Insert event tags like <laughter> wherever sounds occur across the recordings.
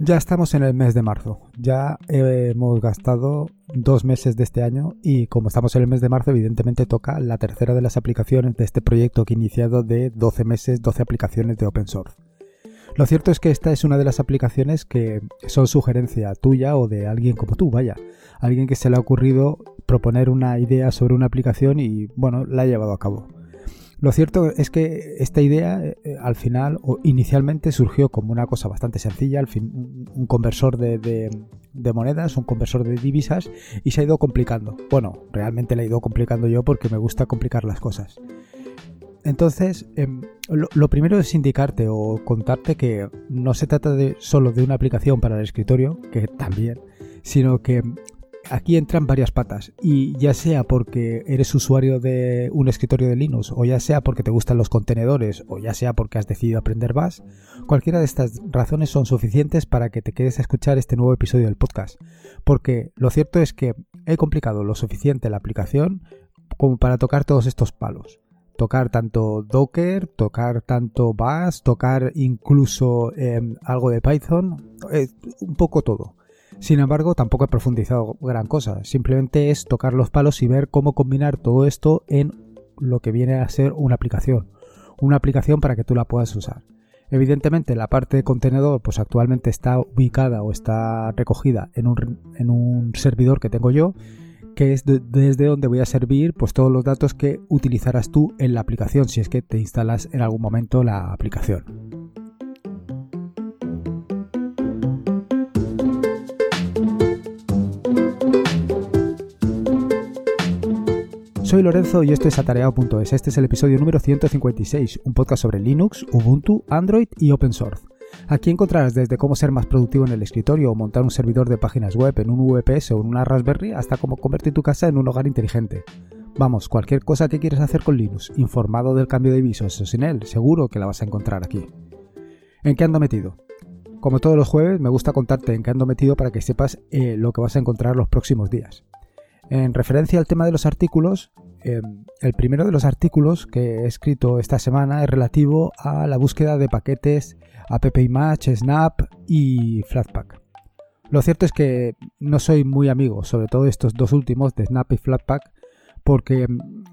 Ya estamos en el mes de marzo, ya hemos gastado dos meses de este año y como estamos en el mes de marzo evidentemente toca la tercera de las aplicaciones de este proyecto que he iniciado de 12 meses, 12 aplicaciones de open source. Lo cierto es que esta es una de las aplicaciones que son sugerencia tuya o de alguien como tú, vaya, alguien que se le ha ocurrido proponer una idea sobre una aplicación y bueno, la ha llevado a cabo. Lo cierto es que esta idea eh, al final o inicialmente surgió como una cosa bastante sencilla, un conversor de, monedas, un conversor de divisas y se ha ido complicando. Bueno, realmente la he ido complicando yo porque me gusta complicar las cosas. Entonces, em, lo, primero es indicarte o contarte que no se trata de solo de una aplicación para el escritorio, que también, sino que aquí entran varias patas y ya sea porque eres usuario de un escritorio de Linux o ya sea porque te gustan los contenedores o ya sea porque has decidido aprender Bash, cualquiera de estas razones son suficientes para que te quedes a escuchar este nuevo episodio del podcast. Porque lo cierto es que he complicado lo suficiente la aplicación como para tocar todos estos palos. Tocar tanto Docker, tocar tanto Bash, tocar incluso em, algo de Python, eh, un poco todo. Sin embargo, tampoco he profundizado gran cosa, simplemente es tocar los palos y ver cómo combinar todo esto en lo que viene a ser una aplicación, una aplicación para que tú la puedas usar. Evidentemente la parte de contenedor pues actualmente está ubicada o está recogida en un, servidor que tengo yo, que es desde donde voy a servir pues todos los datos que utilizarás tú en la aplicación si es que te instalas en algún momento la aplicación. Soy Lorenzo y esto es atareado.es. Este es el episodio número 156, un podcast sobre Linux, Ubuntu, Android y Open Source. Aquí encontrarás desde cómo ser más productivo en el escritorio o montar un servidor de páginas web en un VPS o en una Raspberry hasta cómo convertir tu casa en un hogar inteligente. Vamos, cualquier cosa que quieras hacer con Linux, informado del cambio de visos o sin él, seguro que la vas a encontrar aquí. ¿En qué ando metido? Como todos los jueves, me gusta contarte en qué ando metido para que sepas eh, lo que vas a encontrar los próximos días. En referencia al tema de los artículos, em, el primero de los artículos que he escrito esta semana es relativo a la búsqueda de paquetes AppImage, Snap y Flatpak. Lo cierto es que no soy muy amigo, sobre todo estos dos últimos, de Snap y Flatpak, porque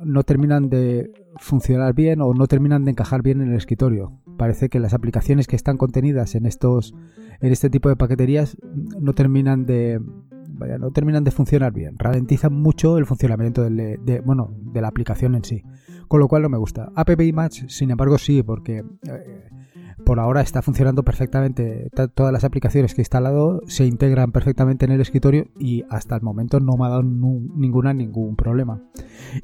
no terminan de funcionar bien o no terminan de encajar bien en el escritorio. Parece que las aplicaciones que están contenidas en estos en este tipo de paqueterías no terminan de, vaya, no terminan de funcionar bien, ralentizan mucho el funcionamiento de, bueno, de la aplicación en sí, con lo cual no me gusta. App Image, sin embargo, sí, porque eh, por ahora está funcionando perfectamente. Todas las aplicaciones que he instalado se integran perfectamente en el escritorio y hasta el momento no me ha dado ninguna ningún problema.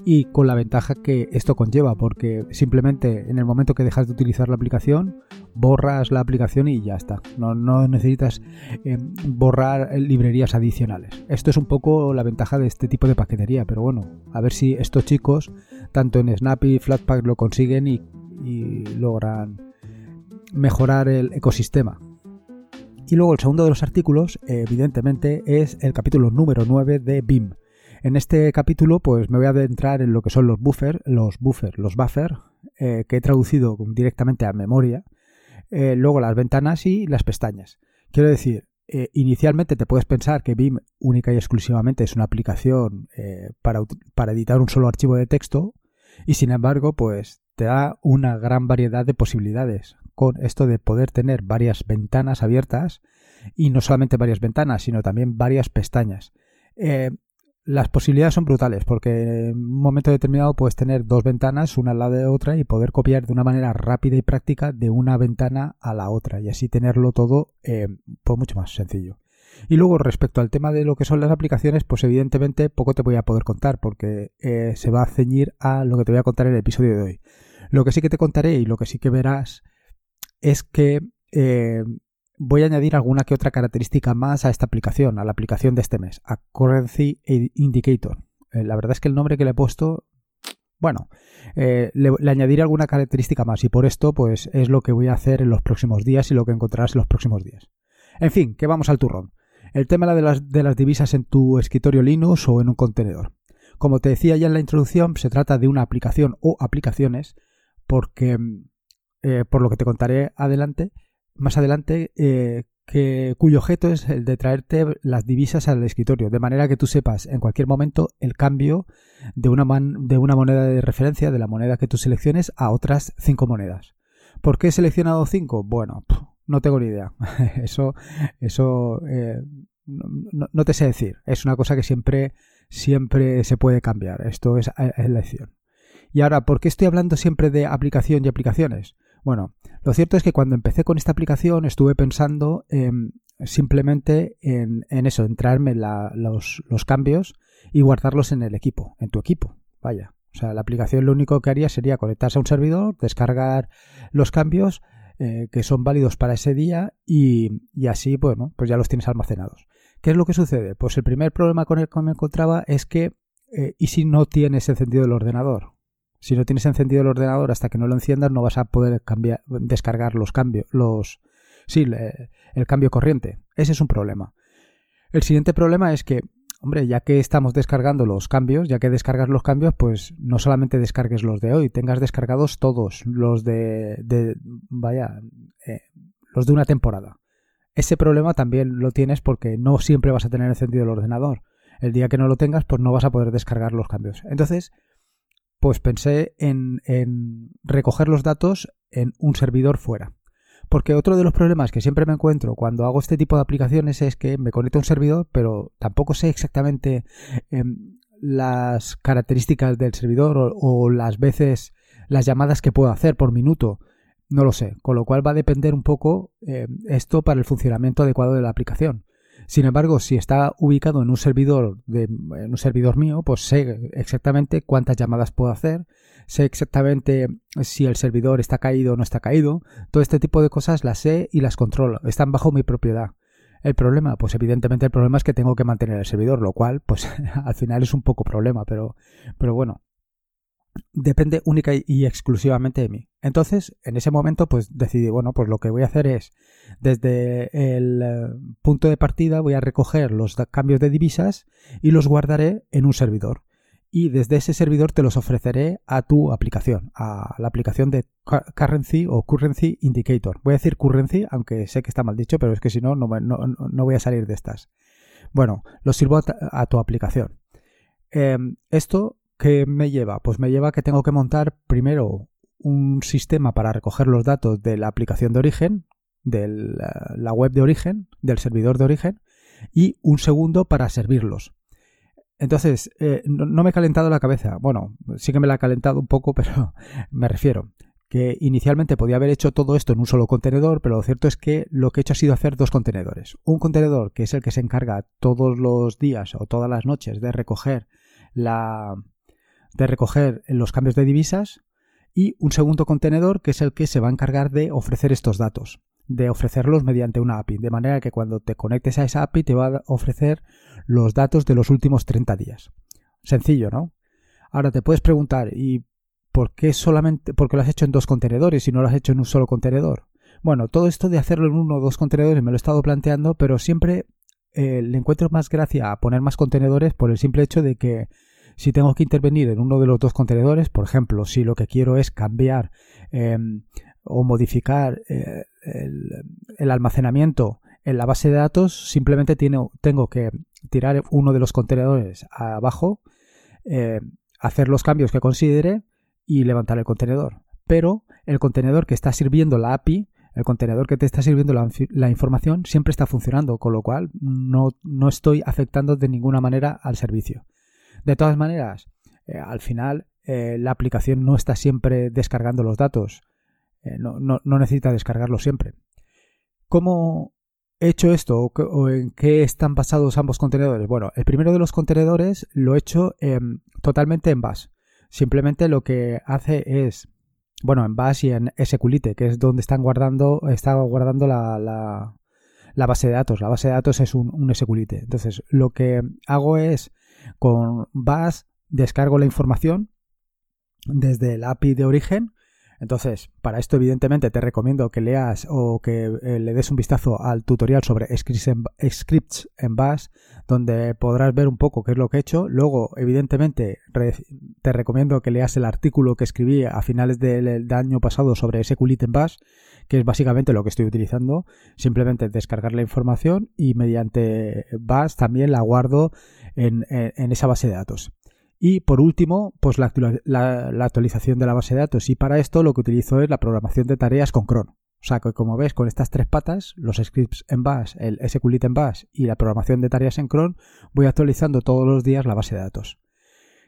Y con la ventaja que esto conlleva, porque simplemente en el momento que dejas de utilizar la aplicación, borras la aplicación y ya está. No, necesitas eh, borrar librerías adicionales. Esto es un poco la ventaja de este tipo de paquetería, pero bueno, a ver si estos chicos, tanto en Snap y Flatpak, lo consiguen y logran mejorar el ecosistema. Y luego el segundo de los artículos, evidentemente, es el capítulo número 9 de BIM. En este capítulo, pues me voy a adentrar en lo que son los buffers, los buffers, los buffer, eh, que he traducido directamente a memoria, eh, luego las ventanas y las pestañas. Quiero decir, eh, inicialmente te puedes pensar que BIM única y exclusivamente es una aplicación para, para editar un solo archivo de texto, y sin embargo, pues te da una gran variedad de posibilidades con esto de poder tener varias ventanas abiertas y no solamente varias ventanas, sino también varias pestañas. Eh, las posibilidades son brutales porque en un momento determinado puedes tener dos ventanas una al lado de otra y poder copiar de una manera rápida y práctica de una ventana a la otra y así tenerlo todo eh, pues mucho más sencillo. Y luego respecto al tema de lo que son las aplicaciones, pues evidentemente poco te voy a poder contar porque eh, se va a ceñir a lo que te voy a contar en el episodio de hoy. Lo que sí que te contaré y lo que sí que verás es que eh, voy a añadir alguna que otra característica más a esta aplicación, a la aplicación de este mes, a Currency Indicator. Eh, la verdad es que el nombre que le he puesto, bueno, le, le, añadiré alguna característica más y por esto pues es lo que voy a hacer en los próximos días y lo que encontrarás en los próximos días. En fin, que vamos al turrón. El tema de las, de las divisas en tu escritorio Linux o en un contenedor. Como te decía ya en la introducción, se trata de una aplicación o aplicaciones porque, eh, por lo que te contaré adelante, más adelante, eh, que, cuyo objeto es el de traerte las divisas al escritorio, de manera que tú sepas en cualquier momento el cambio de una, de una moneda de referencia, de la moneda que tú selecciones, a otras cinco monedas. ¿Por qué he seleccionado cinco? Bueno, no tengo ni idea. <laughs> eso, eso eh, no, te sé decir. Es una cosa que siempre, siempre se puede cambiar. Esto es elección. Y ahora, ¿por qué estoy hablando siempre de aplicación y aplicaciones? Bueno, lo cierto es que cuando empecé con esta aplicación estuve pensando simplemente en, eso, en traerme los, cambios y guardarlos en el equipo, en tu equipo. Vaya. O sea, la aplicación lo único que haría sería conectarse a un servidor, descargar los cambios eh, que son válidos para ese día y, así, bueno, pues ya los tienes almacenados. ¿Qué es lo que sucede? Pues el primer problema con el que me encontraba es que, eh, ¿y si no tienes encendido el ordenador? Si no tienes encendido el ordenador hasta que no lo enciendas no vas a poder descargar los cambios, los, sí, el cambio corriente. Ese es un problema. El siguiente problema es que hombre, ya que estamos descargando los cambios, ya que descargas los cambios, pues no solamente descargues los de hoy, tengas descargados todos los de, de vaya, eh, los de una temporada. Ese problema también lo tienes porque no siempre vas a tener encendido el ordenador. El día que no lo tengas, pues no vas a poder descargar los cambios. Entonces, pues pensé en, recoger los datos en un servidor fuera. Porque otro de los problemas que siempre me encuentro cuando hago este tipo de aplicaciones es que me conecto a un servidor, pero tampoco sé exactamente em, las características del servidor o, las veces, las llamadas que puedo hacer por minuto. No lo sé, con lo cual va a depender un poco em, esto para el funcionamiento adecuado de la aplicación. Sin embargo, si está ubicado en un servidor de, en un servidor mío, pues sé exactamente cuántas llamadas puedo hacer, sé exactamente si el servidor está caído o no está caído, todo este tipo de cosas las sé y las controlo, están bajo mi propiedad. El problema, pues evidentemente el problema es que tengo que mantener el servidor, lo cual, pues <laughs> al final es un poco problema, pero, pero bueno, depende única y exclusivamente de mí. Entonces, en ese momento, pues decidí, bueno, pues lo que voy a hacer es, desde el eh, punto de partida, voy a recoger los cambios de divisas y los guardaré en un servidor y desde ese servidor te los ofreceré a tu aplicación, a la aplicación de Currency o Currency Indicator. Voy a decir Currency, aunque sé que está mal dicho, pero es que si no, no, voy a salir de estas. Bueno, los sirvo a, tu aplicación. Em, ¿Esto qué me lleva? Pues me lleva que tengo que montar primero un sistema para recoger los datos de la aplicación de origen, de la web de origen, del servidor de origen, y un segundo para servirlos. Entonces, eh, no, me he calentado la cabeza. Bueno, sí que me la he calentado un poco, <laughs> pero me refiero que inicialmente podía haber hecho todo esto en un solo contenedor, pero lo cierto es que lo que he hecho ha sido hacer dos contenedores. Un contenedor que es el que se encarga todos los días o todas las noches de recoger la de recoger los cambios de divisas y un segundo contenedor que es el que se va a encargar de ofrecer estos datos de ofrecerlos mediante una API, de manera que cuando te conectes a esa API te va a ofrecer los datos de los últimos 30 días. Sencillo, ¿no? Ahora te puedes preguntar, ¿y por qué solamente, por qué lo has hecho en dos contenedores y no lo has hecho en un solo contenedor? Bueno, todo esto de hacerlo en uno o dos contenedores me lo he estado planteando, pero siempre eh, le encuentro más gracia a poner más contenedores por el simple hecho de que si tengo que intervenir en uno de los dos contenedores, por ejemplo, si lo que quiero es cambiar em, o modificar eh, el, almacenamiento en la base de datos, simplemente tengo que tirar uno de los contenedores abajo, eh, hacer los cambios que considere y levantar el contenedor. Pero el contenedor que está sirviendo la API, el contenedor que te está sirviendo la, información, siempre está funcionando, con lo cual no, estoy afectando de ninguna manera al servicio. De todas maneras, eh, al final la aplicación no está siempre descargando los datos. Eh, no, necesita descargarlo siempre. ¿Cómo he hecho esto o, en qué están basados ambos contenedores? Bueno, el primero de los contenedores lo he hecho totalmente en Bash. Simplemente lo que hace es, bueno, en Bash y en SQLite, que es donde están guardando, está guardando la, la, base de datos. La base de datos es un, un SQLite. Entonces, lo que hago es con Bash descargo la información desde el API de origen Entonces, para esto evidentemente te recomiendo que leas o que eh, le des un vistazo al tutorial sobre scripts en, Bash, donde podrás ver un poco qué es lo que he hecho. Luego, evidentemente, te recomiendo que leas el artículo que escribí a finales del, año pasado sobre SQLite en Bash, que es básicamente lo que estoy utilizando. Simplemente descargar la información y mediante Bash también la guardo en esa base de datos. Y por último, pues la, actualización de la base de datos. Y para esto lo que utilizo es la programación de tareas con cron. O sea que como ves, con estas tres patas, los scripts en Bash, el SQLite en Bash y la programación de tareas en cron, voy actualizando todos los días la base de datos.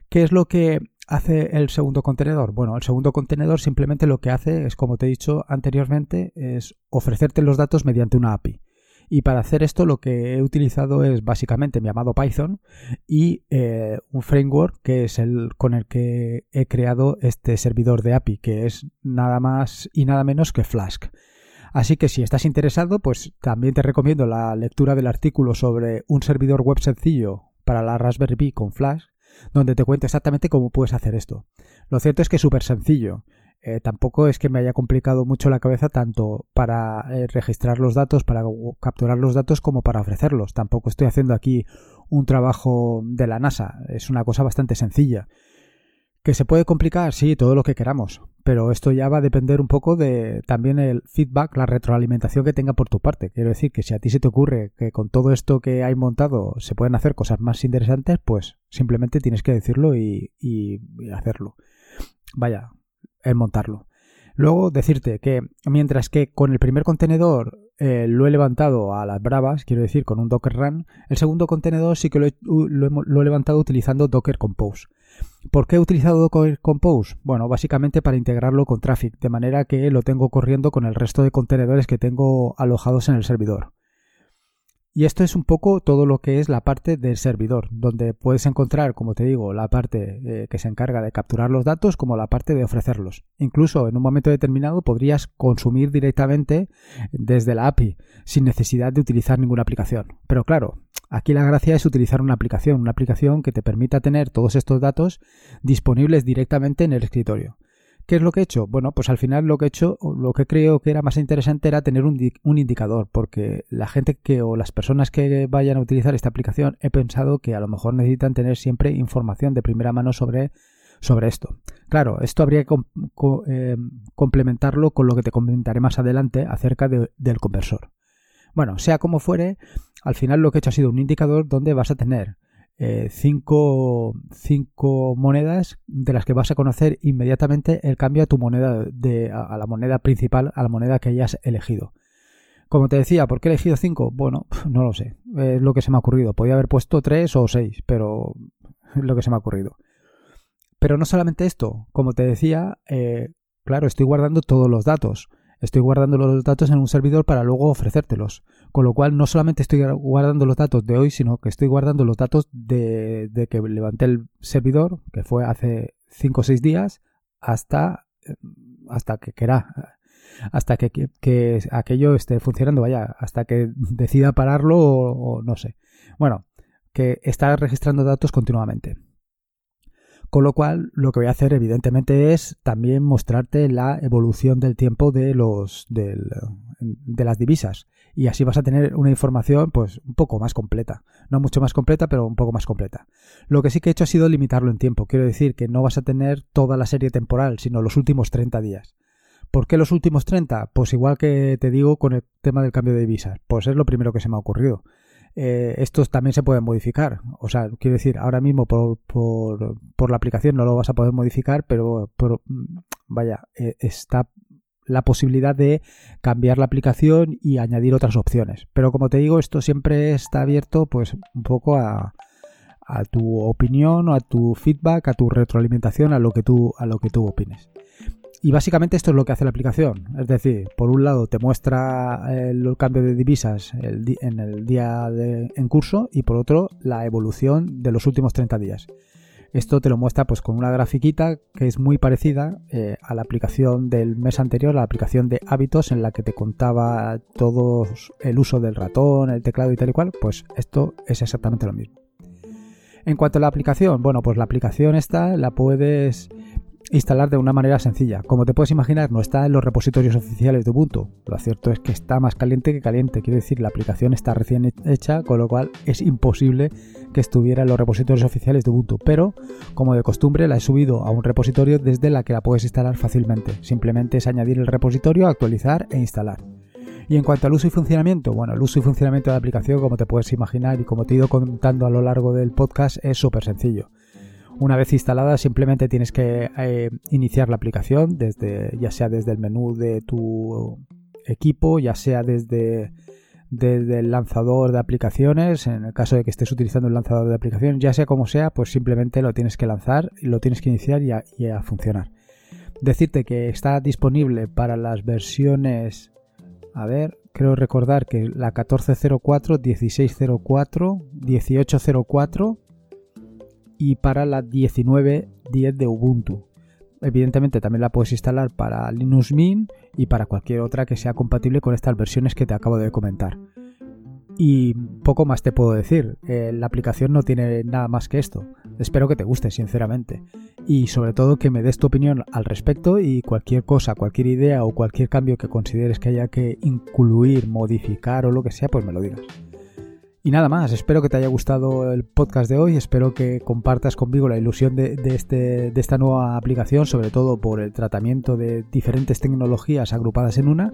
¿Qué es lo que hace el segundo contenedor? Bueno, el segundo contenedor simplemente lo que hace es, como te he dicho anteriormente, es ofrecerte los datos mediante una API. Y para hacer esto lo que he utilizado es básicamente mi amado Python y eh, un framework que es el con el que he creado este servidor de API, que es nada más y nada menos que Flask. Así que si estás interesado, pues también te recomiendo la lectura del artículo sobre un servidor web sencillo para la Raspberry Pi con Flask, donde te cuento exactamente cómo puedes hacer esto. Lo cierto es que es súper sencillo. Eh, tampoco es que me haya complicado mucho la cabeza tanto para eh, registrar los datos, para capturar los datos, como para ofrecerlos. Tampoco estoy haciendo aquí un trabajo de la NASA. Es una cosa bastante sencilla. ¿Que se puede complicar? Sí, todo lo que queramos. Pero esto ya va a depender un poco de también el feedback, la retroalimentación que tenga por tu parte. Quiero decir que si a ti se te ocurre que con todo esto que hay montado se pueden hacer cosas más interesantes, pues simplemente tienes que decirlo y, y hacerlo. Vaya, en montarlo. Luego decirte que mientras que con el primer contenedor eh, lo he levantado a las bravas, quiero decir con un Docker Run, el segundo contenedor sí que lo he, lo he levantado utilizando Docker Compose. ¿Por qué he utilizado Docker Compose? Bueno, básicamente para integrarlo con Traffic, de manera que lo tengo corriendo con el resto de contenedores que tengo alojados en el servidor. Y esto es un poco todo lo que es la parte del servidor, donde puedes encontrar, como te digo, la parte eh, que se encarga de capturar los datos como la parte de ofrecerlos. Incluso en un momento determinado podrías consumir directamente desde la API, sin necesidad de utilizar ninguna aplicación. Pero claro, aquí la gracia es utilizar una aplicación, una aplicación que te permita tener todos estos datos disponibles directamente en el escritorio. ¿Qué es lo que he hecho? Bueno, pues al final lo que he hecho, lo que creo que era más interesante era tener un, indicador, porque la gente que o las personas que vayan a utilizar esta aplicación he pensado que a lo mejor necesitan tener siempre información de primera mano sobre, sobre esto. Claro, esto habría que eh, complementarlo con lo que te comentaré más adelante acerca del conversor. Bueno, sea como fuere, al final lo que he hecho ha sido un indicador donde vas a tener eh, cinco, monedas de las que vas a conocer inmediatamente el cambio a tu moneda, de, a, la moneda principal, a la moneda que hayas elegido. Como te decía, ¿por qué he elegido cinco? Bueno, <laughs> no lo sé, es lo que se me ha ocurrido. Podría haber puesto tres o seis, pero <laughs> es lo que se me ha ocurrido. Pero no solamente esto, como te decía, eh, claro, estoy guardando todos los datos estoy guardando los datos en un servidor para luego ofrecértelos. Con lo cual no solamente estoy guardando los datos de hoy, sino que estoy guardando los datos de, que levanté el servidor, que fue hace 5 o 6 días, hasta, hasta que quiera, hasta que, aquello esté funcionando, vaya, hasta que decida pararlo o, o no sé. Bueno, que está registrando datos continuamente. Con lo cual, lo que voy a hacer, evidentemente, es también mostrarte la evolución del tiempo de los de las divisas. Y así vas a tener una información, pues, un poco más completa. No mucho más completa, pero un poco más completa. Lo que sí que he hecho ha sido limitarlo en tiempo. Quiero decir que no vas a tener toda la serie temporal, sino los últimos 30 días. ¿Por qué los últimos 30? Pues igual que te digo con el tema del cambio de divisas. Pues es lo primero que se me ha ocurrido eh, estos también se pueden modificar. O sea, quiero decir, ahora mismo por, por, por la aplicación no lo vas a poder modificar, pero vaya, eh, está la posibilidad de cambiar la aplicación y añadir otras opciones. Pero como te digo, esto siempre está abierto pues un poco a, a tu opinión, a tu feedback, a tu retroalimentación, a lo que tú, a lo que tú opines. Y básicamente esto es lo que hace la aplicación. Es decir, por un lado te muestra el cambio de divisas en el día en curso y por otro la evolución de los últimos 30 días. Esto te lo muestra pues con una grafiquita que es muy parecida eh, a la aplicación del mes anterior, la aplicación de hábitos en la que te contaba todo el uso del ratón, el teclado y tal y cual. Pues esto es exactamente lo mismo. En cuanto a la aplicación, bueno, pues la aplicación esta la puedes instalar de una manera sencilla. Como te puedes imaginar, no está en los repositorios oficiales de Ubuntu. Lo cierto es que está más caliente que caliente. Quiere decir, la aplicación está recién hecha, con lo cual es imposible que estuviera en los repositorios oficiales de Ubuntu. Pero, como de costumbre, la he subido a un repositorio desde la que la puedes instalar fácilmente. Simplemente es añadir el repositorio, actualizar e instalar. Y en cuanto al uso y funcionamiento, bueno, el uso y funcionamiento de la aplicación, como te puedes imaginar y como te he ido contando a lo largo del podcast, es súper sencillo. Una vez instalada, simplemente tienes que eh, iniciar la aplicación, desde, ya sea desde el menú de tu equipo, ya sea desde, desde el lanzador de aplicaciones, en el caso de que estés utilizando un lanzador de aplicaciones, ya sea como sea, pues simplemente lo tienes que lanzar, lo tienes que iniciar y a, y a funcionar. Decirte que está disponible para las versiones, a ver, creo recordar que la 1404, 1604, 1804 y para la 19.10 de Ubuntu. Evidentemente también la puedes instalar para Linux Mint y para cualquier otra que sea compatible con estas versiones que te acabo de comentar. Y poco más te puedo decir, eh, la aplicación no tiene nada más que esto. Espero que te guste, sinceramente. Y sobre todo que me des tu opinión al respecto y cualquier cosa, cualquier idea o cualquier cambio que consideres que haya que incluir, modificar o lo que sea, pues me lo digas. Y nada más, espero que te haya gustado el podcast de hoy, espero que compartas conmigo la ilusión de, este, de esta nueva aplicación, sobre todo por el tratamiento de diferentes tecnologías agrupadas en una.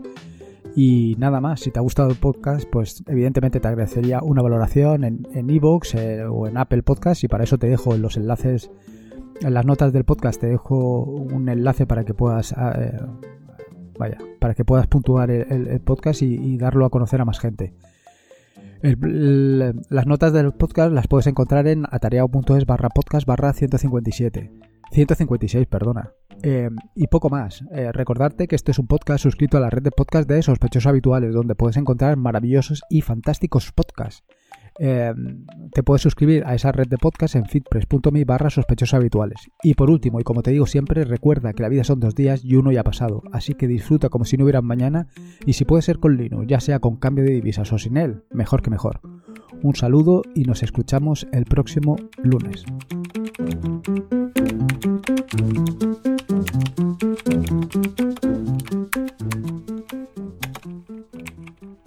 Y nada más, si te ha gustado el podcast, pues evidentemente te agradecería una valoración en Evox en eh, o en Apple Podcast y para eso te dejo en los enlaces, en las notas del podcast te dejo un enlace para que puedas... Eh, vaya, para que puedas puntuar el, podcast y darlo a conocer a más gente las notas del podcast las puedes encontrar en atareado.es barra podcast barra 157. 156, perdona. Em, y poco más. Eh, recordarte que este es un podcast suscrito a la red de podcast de sospechosos habituales, donde puedes encontrar maravillosos y fantásticos podcasts. Em, te puedes suscribir a esa red de podcast en fitpress.me barra habituales. Y por último, y como te digo siempre, recuerda que la vida son dos días y uno ya ha pasado, así que disfruta como si no hubiera mañana y si puede ser con Linux, ya sea con cambio de divisas o sin él, mejor que mejor. Un saludo y nos escuchamos el próximo lunes.